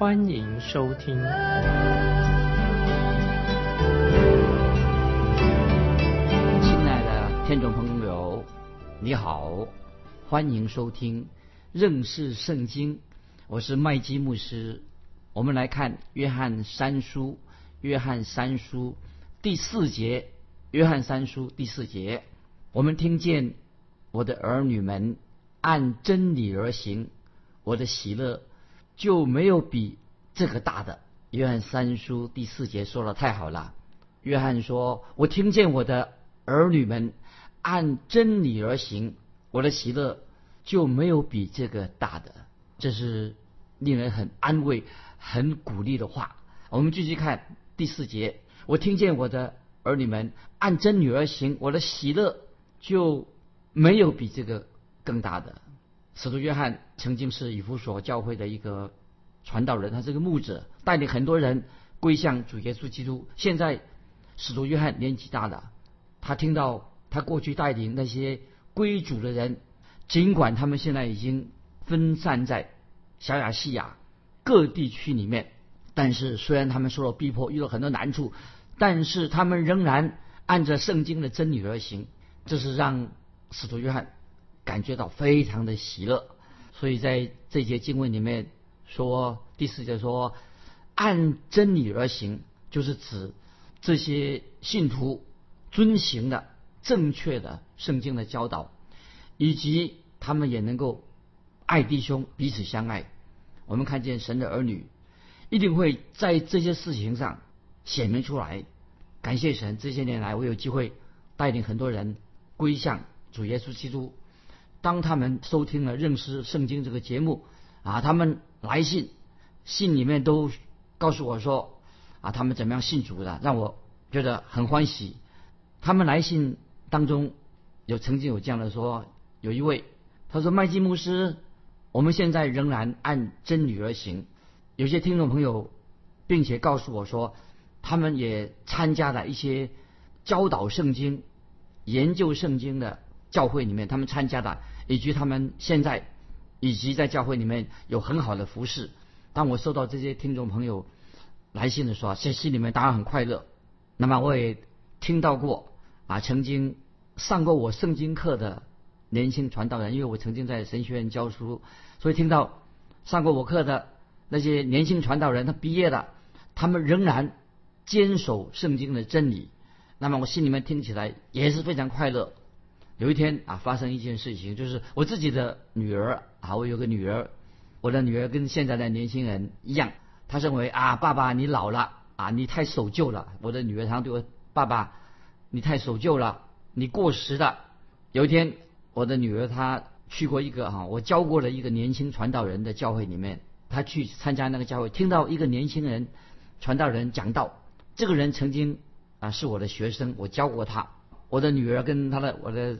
欢迎收听。亲爱的听众朋友，你好，欢迎收听认识圣经。我是麦基牧师。我们来看约翰三书，约翰三书第四节。约翰三书第四节，我们听见我的儿女们按真理而行，我的喜乐就没有比这个大的。约翰三书第四节说的太好了。约翰说：“我听见我的儿女们按真理而行，我的喜乐就没有比这个大的。”这是令人很安慰、很鼓励的话。我们继续看第四节，我听见我的。儿女们按真理而行，我的喜乐就没有比这个更大的。使徒约翰曾经是以弗所教会的一个传道人，他是个牧者，带领很多人归向主耶稣基督。现在使徒约翰年纪大了，他听到他过去带领那些归主的人，尽管他们现在已经分散在小亚细亚各地区里面，但是虽然他们受到逼迫，遇到很多难处。但是他们仍然按照圣经的真理而行，这是让使徒约翰感觉到非常的喜乐。所以在这节经文里面说，第四节说按真理而行，就是指这些信徒遵行的正确的圣经的教导，以及他们也能够爱弟兄，彼此相爱。我们看见神的儿女一定会在这些事情上。显明出来，感谢神！这些年来，我有机会带领很多人归向主耶稣基督。当他们收听了认识圣经这个节目，啊，他们来信，信里面都告诉我说，啊，他们怎么样信主的，让我觉得很欢喜。他们来信当中有曾经有这样的说，有一位他说麦基牧师，我们现在仍然按真理而行。有些听众朋友，并且告诉我说。他们也参加了一些教导圣经、研究圣经的教会里面，他们参加的，以及他们现在以及在教会里面有很好的服饰。当我收到这些听众朋友来信的时候，在心里面当然很快乐。那么我也听到过啊，曾经上过我圣经课的年轻传道人，因为我曾经在神学院教书，所以听到上过我课的那些年轻传道人，他毕业了，他们仍然。坚守圣经的真理，那么我心里面听起来也是非常快乐。有一天啊，发生一件事情，就是我自己的女儿啊，我有个女儿，我的女儿跟现在的年轻人一样，她认为啊，爸爸你老了啊，你太守旧了。我的女儿常对我爸爸，你太守旧了，你过时了。有一天，我的女儿她去过一个哈，我教过的一个年轻传道人的教会里面，她去参加那个教会，听到一个年轻人传道人讲道。这个人曾经啊是我的学生，我教过他。我的女儿跟他的我的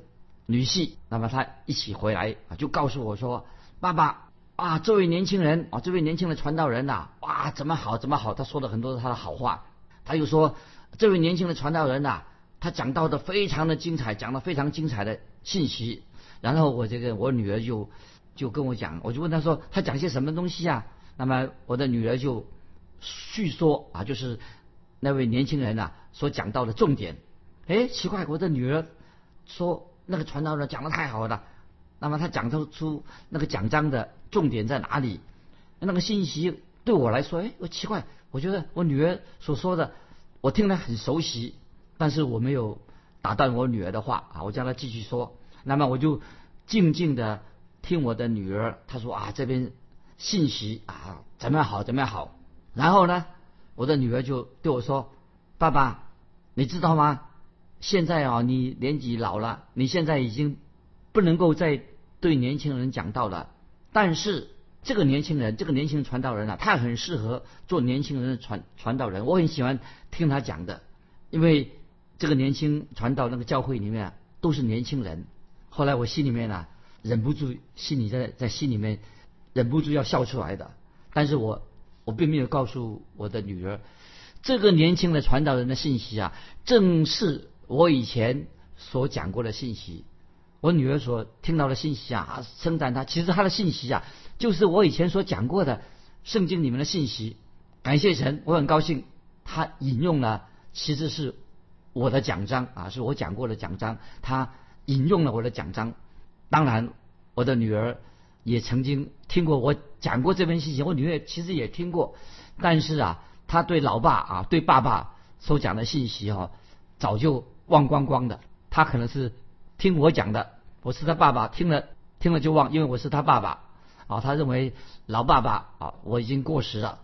女婿，那么他一起回来啊，就告诉我说：“爸爸啊，这位年轻人啊，这位年轻的传道人呐，哇，怎么好怎么好。”他说了很多他的好话。他又说：“这位年轻的传道人呐，他讲到的非常的精彩，讲的非常精彩的信息。”然后我这个我女儿就就跟我讲，我就问他说：“他讲些什么东西啊？”那么我的女儿就叙说啊，就是。那位年轻人呐，所讲到的重点，哎，奇怪，我的女儿说那个传道人讲的太好了，那么他讲出出那个讲章的重点在哪里？那个信息对我来说，哎，我奇怪，我觉得我女儿所说的，我听得很熟悉，但是我没有打断我女儿的话啊，我叫她继续说，那么我就静静的听我的女儿，她说啊，这边信息啊怎么样好，怎么样好，然后呢？我的女儿就对我说：“爸爸，你知道吗？现在啊，你年纪老了，你现在已经不能够再对年轻人讲道了。但是这个年轻人，这个年轻传道人啊，他很适合做年轻人的传传道人。我很喜欢听他讲的，因为这个年轻传道那个教会里面啊，都是年轻人。后来我心里面啊，忍不住心里在在心里面忍不住要笑出来的。但是我我并没有告诉我的女儿，这个年轻的传道人的信息啊，正是我以前所讲过的信息。我女儿所听到的信息啊，称赞他。其实他的信息啊，就是我以前所讲过的圣经里面的信息。感谢神，我很高兴，他引用了其实是我的奖章啊，是我讲过的奖章。他引用了我的奖章。当然，我的女儿也曾经听过我讲过这篇信息。我女儿其实也听过，但是啊，她对老爸啊，对爸爸所讲的信息哈，早就忘光光的。他可能是。听我讲的，我是他爸爸，听了听了就忘，因为我是他爸爸啊。他认为老爸爸啊，我已经过时了。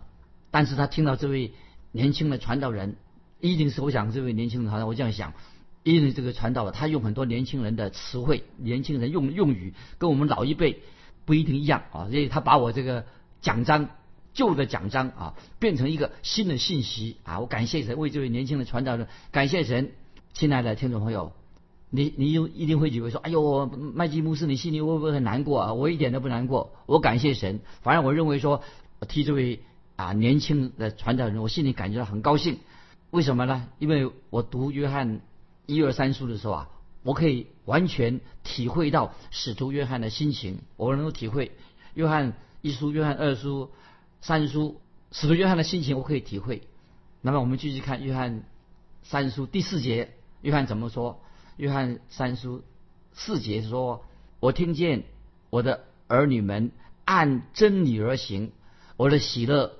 但是他听到这位年轻的传道人，一定是我想这位年轻人传道，我这样想，因为这个传道他用很多年轻人的词汇，年轻人用用语跟我们老一辈不一定一样啊。所以他把我这个奖章旧的奖章啊，变成一个新的信息啊。我感谢神为这位年轻的传道人，感谢神，亲爱的听众朋友。你你就一定会以为说，哎呦，麦基牧师，你心里会不会很难过啊？我一点都不难过，我感谢神。反正我认为说，替这位啊年轻的传道人，我心里感觉到很高兴。为什么呢？因为我读约翰一二三书的时候啊，我可以完全体会到使徒约翰的心情，我能够体会约翰一书、约翰二书、三书，使徒约翰的心情我可以体会。那么我们继续看约翰三书第四节，约翰怎么说？约翰三书四节说：“我听见我的儿女们按真理而行，我的喜乐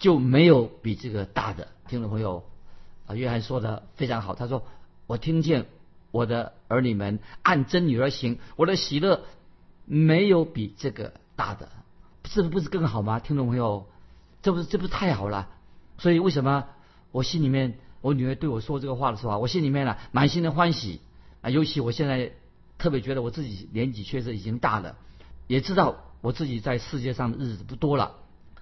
就没有比这个大的。”听众朋友，啊，约翰说的非常好。他说：“我听见我的儿女们按真理而行，我的喜乐没有比这个大的，这不是更好吗？”听众朋友，这不是这不是太好了？所以为什么我心里面？我女儿对我说这个话的时候，我心里面呢满心的欢喜啊。尤其我现在特别觉得我自己年纪确实已经大了，也知道我自己在世界上的日子不多了。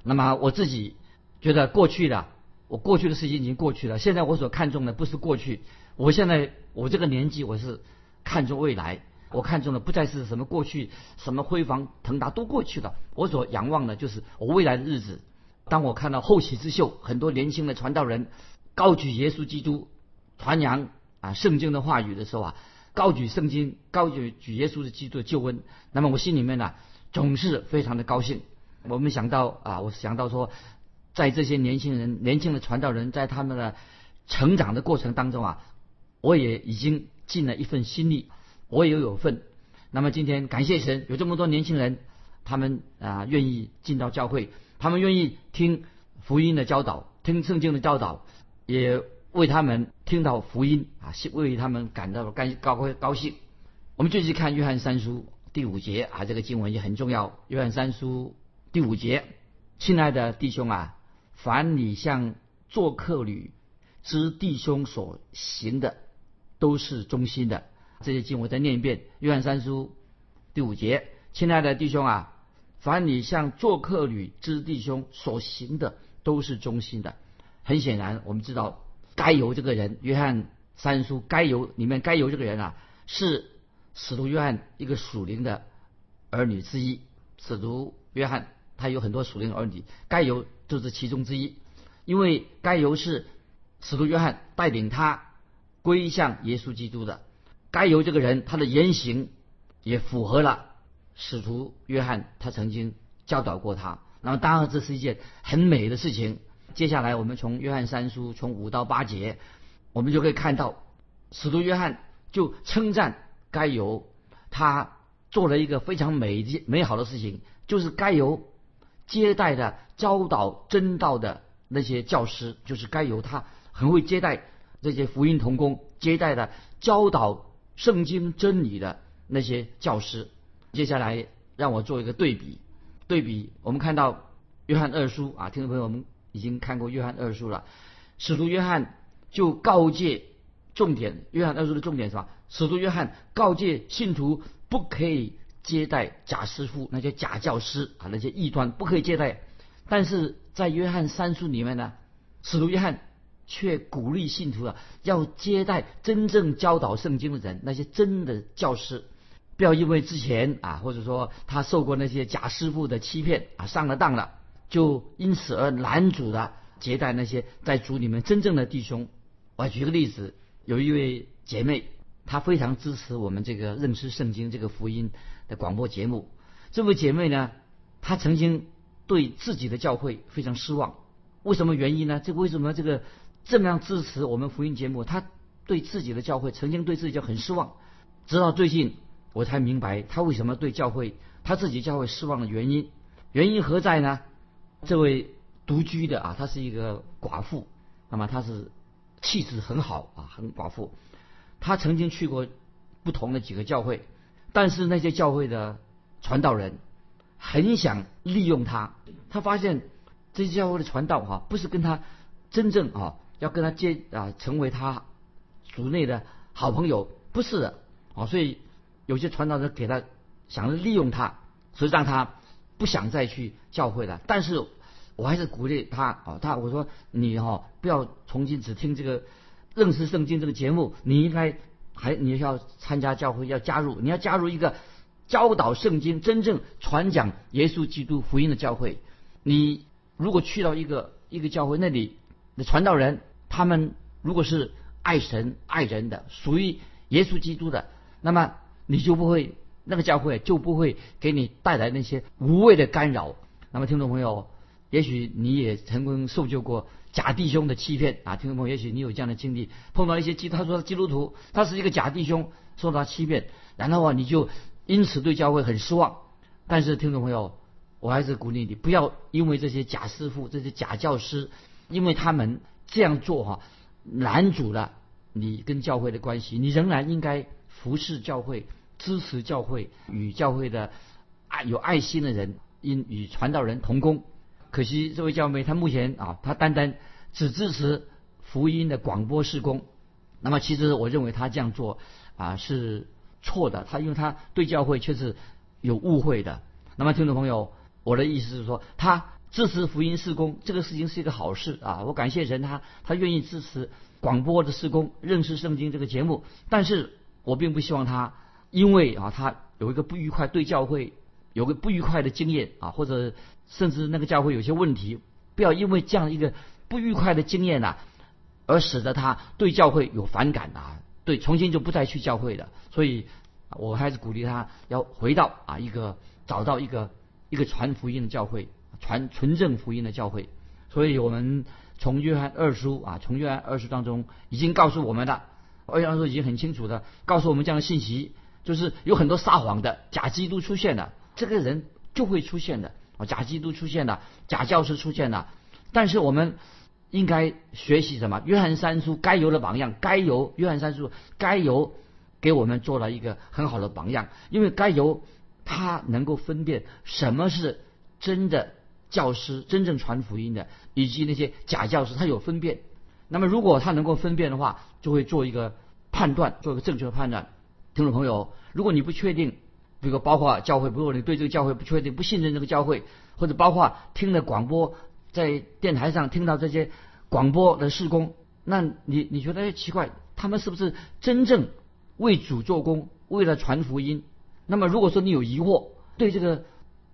那么我自己觉得过去的，我过去的事情已经过去了。现在我所看重的不是过去，我现在我这个年纪我是看重未来。我看重的不再是什么过去什么辉煌腾达都过去了，我所仰望的就是我未来的日子。当我看到后起之秀很多年轻的传道人。高举耶稣基督，传扬啊圣经的话语的时候啊，高举圣经，高举举耶稣的基督的救恩，那么我心里面呢总是非常的高兴。我们想到啊，我想到说，在这些年轻人、年轻的传道人在他们的成长的过程当中啊，我也已经尽了一份心力，我也有份。那么今天感谢神，有这么多年轻人，他们啊愿意进到教会，他们愿意听福音的教导，听圣经的教导。也为他们听到福音啊，为他们感到高高高兴。我们继续看约翰三书第五节啊，这个经文也很重要。约翰三书第五节，亲爱的弟兄啊，凡你向做客旅之弟兄所行的，都是忠心的。这些经文再念一遍。约翰三书第五节，亲爱的弟兄啊，凡你向做客旅之弟兄所行的，都是忠心的。很显然，我们知道该由这个人，约翰三书该由里面该由这个人啊，是使徒约翰一个属灵的儿女之一。使徒约翰他有很多属灵儿女，该由就是其中之一。因为该由是使徒约翰带领他归向耶稣基督的，该由这个人他的言行也符合了使徒约翰他曾经教导过他。那么当然这是一件很美的事情。接下来，我们从约翰三书从五到八节，我们就可以看到，使徒约翰就称赞该由他做了一个非常美的美好的事情，就是该由接待的教导真道的那些教师，就是该由他很会接待这些福音童工，接待的教导圣经真理的那些教师。接下来让我做一个对比，对比我们看到约翰二书啊，听众朋友们。已经看过约翰二书了，使徒约翰就告诫重点，约翰二书的重点是吧？使徒约翰告诫信徒不可以接待假师傅，那些假教师啊，那些异端不可以接待。但是在约翰三书里面呢，使徒约翰却鼓励信徒啊，要接待真正教导圣经的人，那些真的教师，不要因为之前啊，或者说他受过那些假师傅的欺骗啊，上了当了，就因此而拦阻的接待那些在主里面真正的弟兄。我举个例子，有一位姐妹。她非常支持我们这个认识圣经这个福音的广播节目。这位姐妹呢，她曾经对自己的教会非常失望。为什么原因呢？这为什么这个这么样支持我们福音节目？她对自己的教会曾经对自己就很失望。直到最近，我才明白她为什么对教会她自己教会失望的原因。原因何在呢？这位独居的啊，她是一个寡妇，那么她是气质很好啊，很寡妇。他曾经去过不同的几个教会，但是那些教会的传道人很想利用他。他发现这些教会的传道哈，不是跟他真正啊要跟他接啊成为他族内的好朋友，不是的啊。所以有些传道人给他想利用他，所以让他不想再去教会了。但是我还是鼓励他啊，他我说你哈不要从今只听这个。认识圣经这个节目，你应该还你要参加教会，要加入，你要加入一个教导圣经、真正传讲耶稣基督福音的教会。你如果去到一个一个教会那里的传道人，他们如果是爱神爱人的，属于耶稣基督的，那么你就不会那个教会就不会给你带来那些无谓的干扰。那么听众朋友，也许你也曾经受救过。假弟兄的欺骗啊，听众朋友，也许你有这样的经历，碰到一些基，他说基督徒，他是一个假弟兄，受到欺骗，然后啊，你就因此对教会很失望。但是听众朋友，我还是鼓励你，不要因为这些假师傅、这些假教师，因为他们这样做哈，拦阻了你跟教会的关系。你仍然应该服侍教会，支持教会，与教会的爱有爱心的人，因与传道人同工。可惜这位教妹，她目前啊，她单单只支持福音的广播事工。那么，其实我认为她这样做啊是错的。她因为她对教会却是有误会的。那么，听众朋友，我的意思是说，她支持福音事工这个事情是一个好事啊。我感谢神，他他愿意支持广播的事工，认识圣经这个节目。但是我并不希望他因为啊，他有一个不愉快对教会有个不愉快的经验啊，或者。甚至那个教会有些问题，不要因为这样一个不愉快的经验呐，而使得他对教会有反感啊，对，重新就不再去教会了。所以，我还是鼓励他要回到啊一个找到一个一个传福音的教会，传纯正福音的教会。所以我们从约翰二书啊，从约翰二书当中已经告诉我们的，约翰二书已经很清楚的告诉我们这样的信息，就是有很多撒谎的假基督出现了，这个人就会出现的啊。假基督出现了，假教师出现了，但是我们应该学习什么？约翰三书该有的榜样，该由约翰三书该由给我们做了一个很好的榜样，因为该由他能够分辨什么是真的教师，真正传福音的，以及那些假教师，他有分辨。那么如果他能够分辨的话，就会做一个判断，做一个正确的判断。听众朋友，如果你不确定，比如包括教会，如果你对这个教会不确定、不信任这个教会，或者包括听了广播，在电台上听到这些广播的事工，那你你觉得奇怪，他们是不是真正为主做工，为了传福音？那么如果说你有疑惑，对这个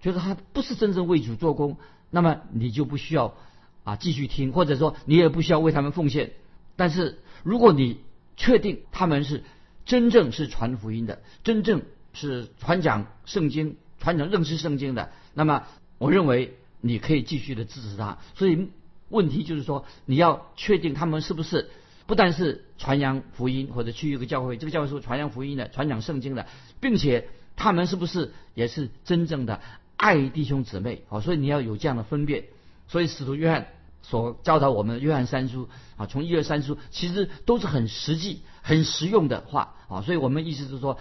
觉得他不是真正为主做工，那么你就不需要啊继续听，或者说你也不需要为他们奉献。但是如果你确定他们是真正是传福音的，真正。是传讲圣经、传讲认识圣经的，那么我认为你可以继续的支持他。所以问题就是说，你要确定他们是不是不但是传扬福音，或者去一个教会，这个教会是传扬福音的、传讲圣经的，并且他们是不是也是真正的爱弟兄姊妹？好，所以你要有这样的分辨。所以使徒约翰所教导我们约翰三书啊，从一二三书其实都是很实际、很实用的话啊。所以我们意思是说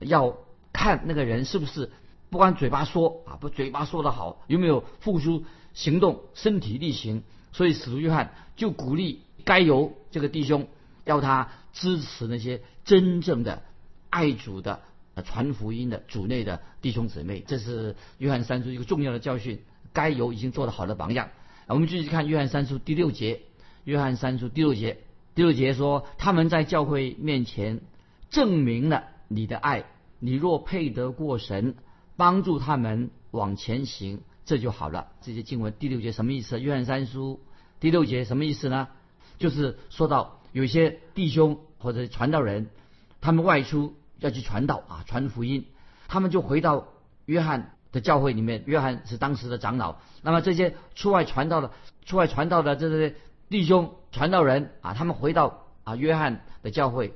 要。看那个人是不是不管嘴巴说啊，不嘴巴说的好，有没有付出行动、身体力行？所以使徒约翰就鼓励该由这个弟兄，要他支持那些真正的爱主的、传福音的主内的弟兄姊妹。这是约翰三书一个重要的教训。该由已经做了好的榜样。我们继续看约翰三书第六节。约翰三书第六节，第六节说：“他们在教会面前证明了你的爱。你若配得过神，帮助他们往前行，这就好了。”这些经文第六节什么意思？约翰三书第六节什么意思呢？就是说到有些弟兄或者传道人，他们外出要去传道啊，传福音，他们就回到约翰的教会里面。约翰是当时的长老。那么这些出外传道的、出外传道的这些弟兄传道人啊，他们回到啊约翰的教会。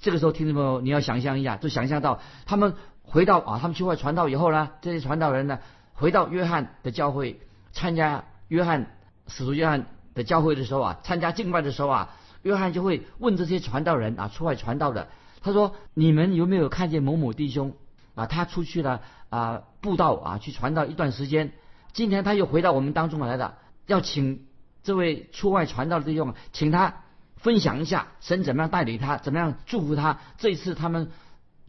这个时候，听众朋友，你要想象一下，就想象到他们回到啊，他们去外传道以后呢，这些传道人呢，回到约翰的教会参加约翰使徒约翰。的教会的时候啊，参加敬拜的时候啊，约翰就会问这些传道人啊，出外传道的，他说：“你们有没有看见某某弟兄啊？他出去了啊，布道啊，去传道一段时间，今天他又回到我们当中来了，要请这位出外传道的弟兄，请他分享一下神怎么样带领他，怎么样祝福他。这一次他们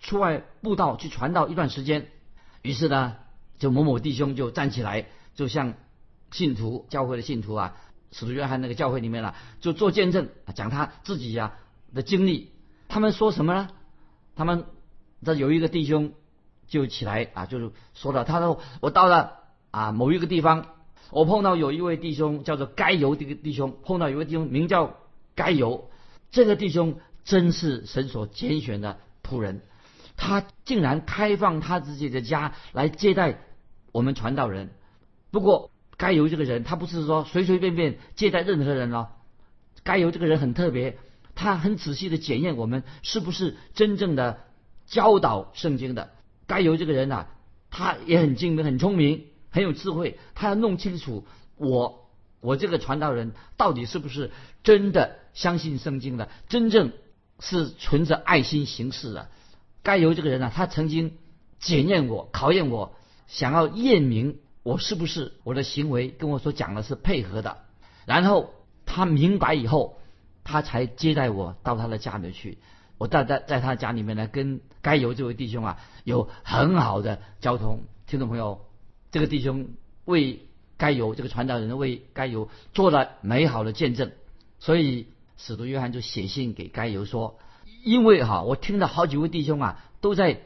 出外布道去传道一段时间，于是呢，就某某弟兄就站起来，就像信徒教会的信徒啊。”使徒约翰那个教会里面了，就做见证，讲他自己呀的经历。他们说什么呢？他们这有一个弟兄就起来啊，就是说了，他说我到了啊某一个地方，我碰到有一位弟兄叫做该犹这个弟兄，碰到有位弟兄名叫该犹，这个弟兄真是神所拣选的仆人，他竟然开放他自己的家来接待我们传道人。不过。该由这个人，他不是说随随便便接待任何人了。该由这个人很特别，他很仔细的检验我们是不是真正的教导圣经的。该由这个人啊，他也很精明、很聪明、很有智慧，他要弄清楚我我这个传道人到底是不是真的相信圣经的，真正是存着爱心行事的。该由这个人啊，他曾经检验我、考验我，想要验明。我是不是我的行为跟我所讲的是配合的？然后他明白以后，他才接待我到他的家里去。我在在在他家里面呢，跟该由这位弟兄啊有很好的交通。听众朋友，这个弟兄为该由这个传道人为该由做了美好的见证，所以使徒约翰就写信给该由说：因为哈，我听到好几位弟兄啊都在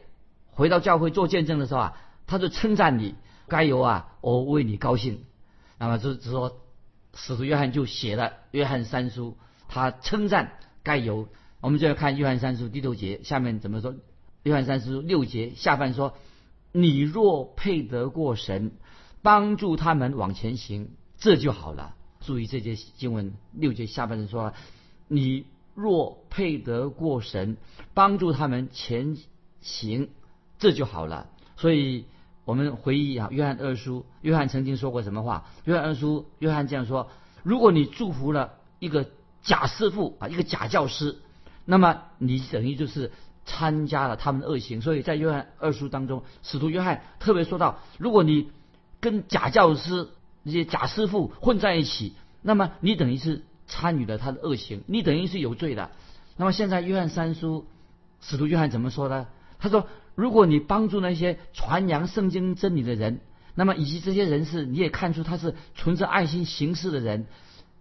回到教会做见证的时候啊，他就称赞你。该由啊，我为你高兴。那么就是说，使徒约翰就写了《约翰三书》，他称赞该由。我们就要看《约翰三书》第六节，下面怎么说？《约翰三书》六节下半说：“你若配得过神，帮助他们往前行，这就好了。”注意这节经文六节下半说：“你若配得过神，帮助他们前行，这就好了。”所以。我们回忆啊，约翰二书，约翰曾经说过什么话？约翰二书，约翰这样说：如果你祝福了一个假师傅啊，一个假教师，那么你等于就是参加了他们的恶行。所以在约翰二书当中，使徒约翰特别说到：如果你跟假教师、那些假师傅混在一起，那么你等于是参与了他的恶行，你等于是有罪的。那么现在约翰三书，使徒约翰怎么说呢？他说。如果你帮助那些传扬圣经真理的人，那么以及这些人士，你也看出他是存着爱心行事的人，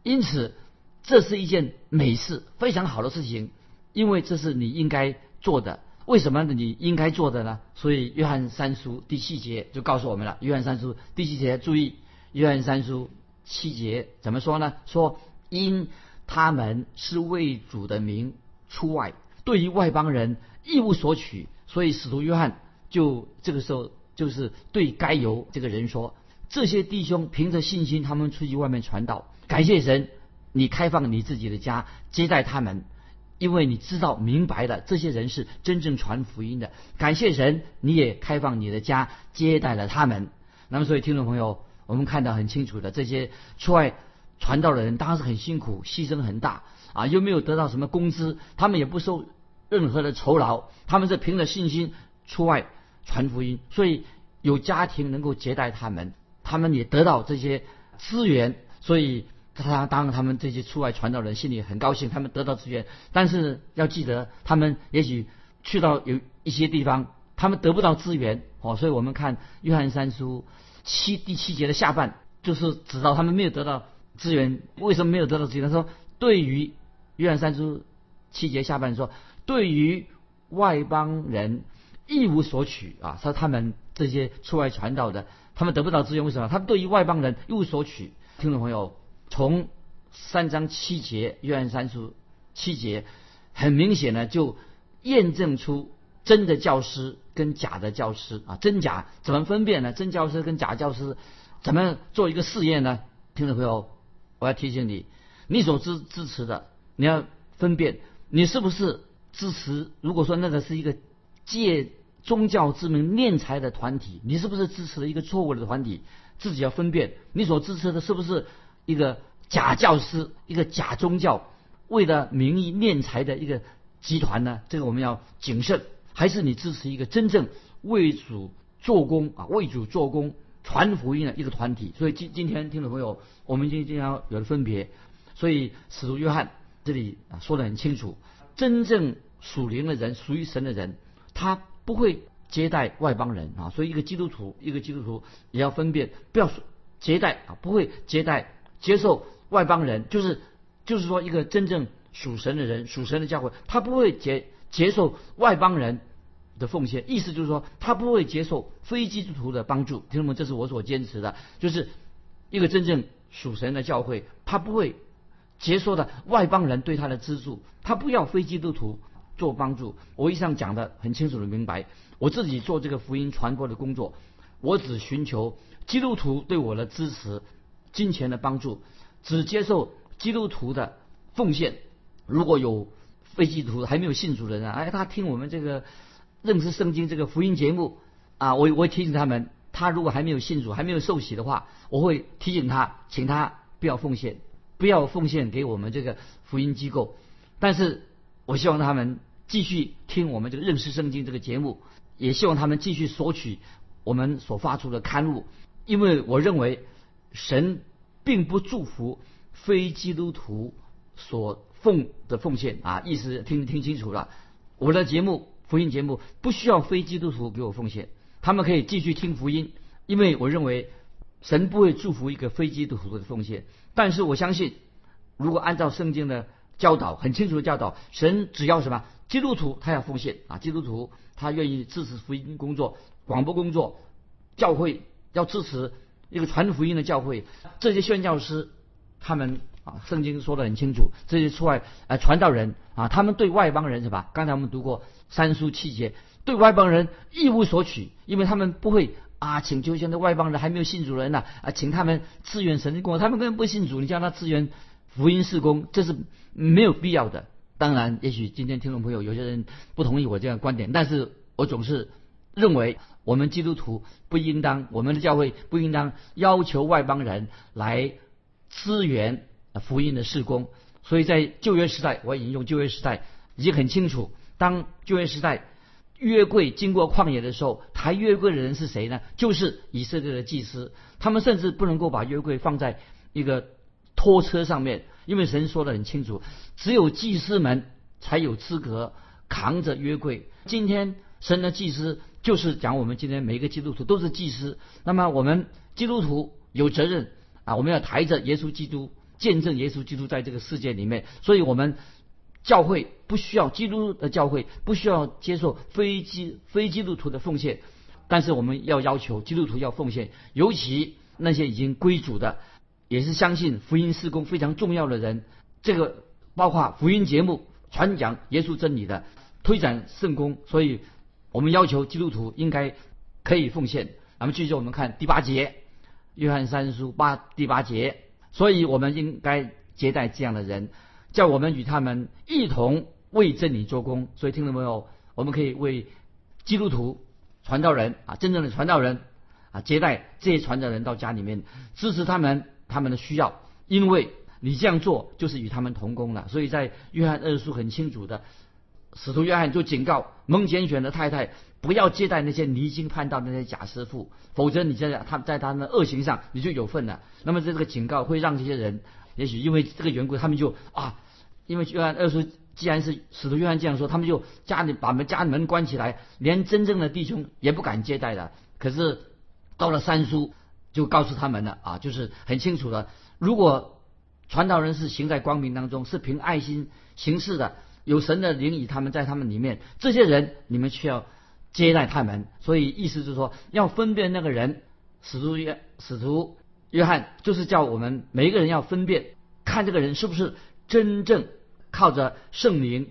因此这是一件美事，非常好的事情，因为这是你应该做的。为什么你应该做的呢？所以约翰三书第七节就告诉我们了。约翰三书第七节，注意，约翰三书七节怎么说呢？说因他们是为主的名出外，对于外邦人一无所取。所以使徒约翰就这个时候就是对该犹这个人说：这些弟兄凭着信心，他们出去外面传道，感谢神，你开放你自己的家接待他们，因为你知道明白了这些人是真正传福音的。感谢神，你也开放你的家接待了他们。那么，所以听众朋友，我们看到很清楚的，这些出外传道的人当然是很辛苦，牺牲很大啊，又没有得到什么工资，他们也不收。任何的酬劳，他们是凭着信心出外传福音，所以有家庭能够接待他们，他们也得到这些资源，所以他当他们这些出外传道人心里很高兴，他们得到资源。但是要记得，他们也许去到有一些地方他们得不到资源哦，所以我们看约翰三书七第七节的下半，就是指到他们没有得到资源，为什么没有得到资源？他说，对于约翰三书七节下半说，对于外邦人一无所取啊，说他们这些出外传道的，他们得不到资源，为什么？他们对于外邦人一无所取。听众朋友，从三章七节约翰三书七节，很明显呢，就验证出真的教师跟假的教师啊，真假怎么分辨呢？真教师跟假教师怎么做一个试验呢？听众朋友，我要提醒你，你所支支持的，你要分辨你是不是支持。如果说那个是一个借宗教之名敛财的团体，你是不是支持了一个错误的团体？自己要分辨，你所支持的是不是一个假教师、一个假宗教，为了名义敛财的一个集团呢？这个我们要谨慎。还是你支持一个真正为主做工啊、为主做工、传福音的一个团体？所以今今天听众朋友，我们今天要有了分别。所以使徒约翰这里啊说的很清楚：真正属灵的人、属于神的人，他不会。接待外邦人啊，所以一个基督徒，一个基督徒也要分辨，不要接待啊，不会接待接受外邦人，就是就是说一个真正属神的人，属神的教会，他不会接接受外邦人的奉献，意思就是说他不会接受非基督徒的帮助。听众们，这是我所坚持的，就是一个真正属神的教会，他不会接受的外邦人对他的资助，他不要非基督徒做帮助。我以上讲的很清楚的明白。我自己做这个福音传播的工作，我只寻求基督徒对我的支持、金钱的帮助，只接受基督徒的奉献。如果有非基督徒还没有信主的人，哎，他听我们这个认识圣经这个福音节目啊，我我提醒他们，他如果还没有信主、还没有受洗的话，我会提醒他，请他不要奉献，不要奉献给我们这个福音机构。但是我希望他们继续听我们这个认识圣经这个节目。也希望他们继续索取我们所发出的刊物，因为我认为神并不祝福非基督徒所奉的奉献啊，意思听听清楚了。我的节目福音节目不需要非基督徒给我奉献，他们可以继续听福音，因为我认为神不会祝福一个非基督徒的奉献。但是我相信，如果按照圣经的教导，很清楚的教导，神只要什么？基督徒他要奉献啊，基督徒。他愿意支持福音工作、广播工作，教会要支持一个传福音的教会。这些宣教师，他们啊，圣经说的很清楚，这些出外呃传道人啊，他们对外邦人是吧？刚才我们读过三书七节，对外邦人一无所取，因为他们不会啊请求现在外邦人还没有信主人呐啊，请他们支援神的工，他们根本不信主，你叫他支援福音事工，这是没有必要的。当然，也许今天听众朋友有些人不同意我这样观点，但是我总是认为我们基督徒不应当，我们的教会不应当要求外邦人来支援福音的事工。所以在旧约时代，我引用旧约时代已经很清楚，当旧约时代约柜经过旷野的时候，抬约柜的人是谁呢？就是以色列的祭司，他们甚至不能够把约柜放在一个拖车上面。因为神说的很清楚，只有祭司们才有资格扛着约柜。今天神的祭司就是讲我们今天每一个基督徒都是祭司。那么我们基督徒有责任啊，我们要抬着耶稣基督，见证耶稣基督在这个世界里面。所以我们教会不需要基督的教会不需要接受非基非基督徒的奉献，但是我们要要求基督徒要奉献，尤其那些已经归主的。也是相信福音事工非常重要的人，这个包括福音节目传讲耶稣真理的，推展圣功，所以我们要求基督徒应该可以奉献。那么继续我们看第八节，约翰三书八第八节，所以我们应该接待这样的人，叫我们与他们一同为真理做工。所以听到没有？我们可以为基督徒传道人啊，真正的传道人啊，接待这些传道人到家里面，支持他们。他们的需要，因为你这样做就是与他们同工了。所以在约翰二书很清楚的，使徒约翰就警告蒙拣选的太太不要接待那些离经叛道的那些假师傅，否则你在他在他的恶行上你就有份了。那么这个警告会让这些人，也许因为这个缘故，他们就啊，因为约翰二叔既然是使徒约翰这样说，他们就家里把门家门关起来，连真正的弟兄也不敢接待的。可是到了三叔，就告诉他们了啊，就是很清楚的，如果传道人是行在光明当中，是凭爱心行事的，有神的灵与他们在他们里面，这些人你们需要接待他们。所以意思就是说，要分辨那个人，使徒约使徒约翰就是叫我们每一个人要分辨，看这个人是不是真正。靠着圣灵，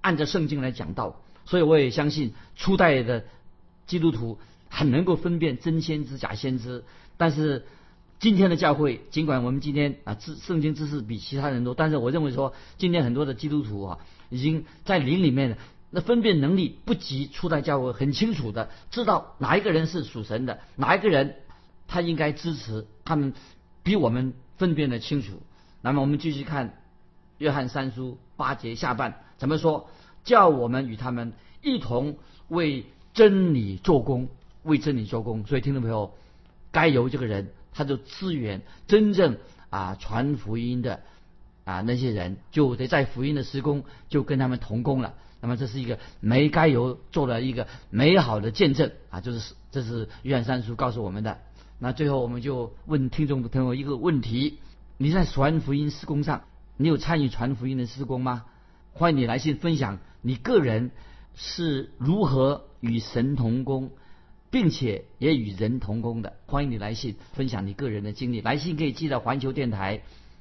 按着圣经来讲道，所以我也相信初代的基督徒很能够分辨真先知假先知。但是今天的教会，尽管我们今天啊知圣经知识比其他人多，但是我认为说今天很多的基督徒啊，已经在灵里面那分辨能力不及初代教会，很清楚的知道哪一个人是属神的，哪一个人他应该支持，他们比我们分辨的清楚。那么我们继续看。约翰三书八节下半怎么说？叫我们与他们一同为真理做工，为真理做工。所以听众朋友，该由这个人，他就支援真正啊传福音的啊那些人，就得在福音的施工就跟他们同工了。那么这是一个没该由做了一个美好的见证啊，就是这是约翰三书告诉我们的。那最后我们就问听众朋友一个问题：你在传福音施工上？你有参与传福音的施工吗？欢迎你来信分享你个人是如何与神同工，并且也与人同工的。欢迎你来信分享你个人的经历。来信可以寄到环球电台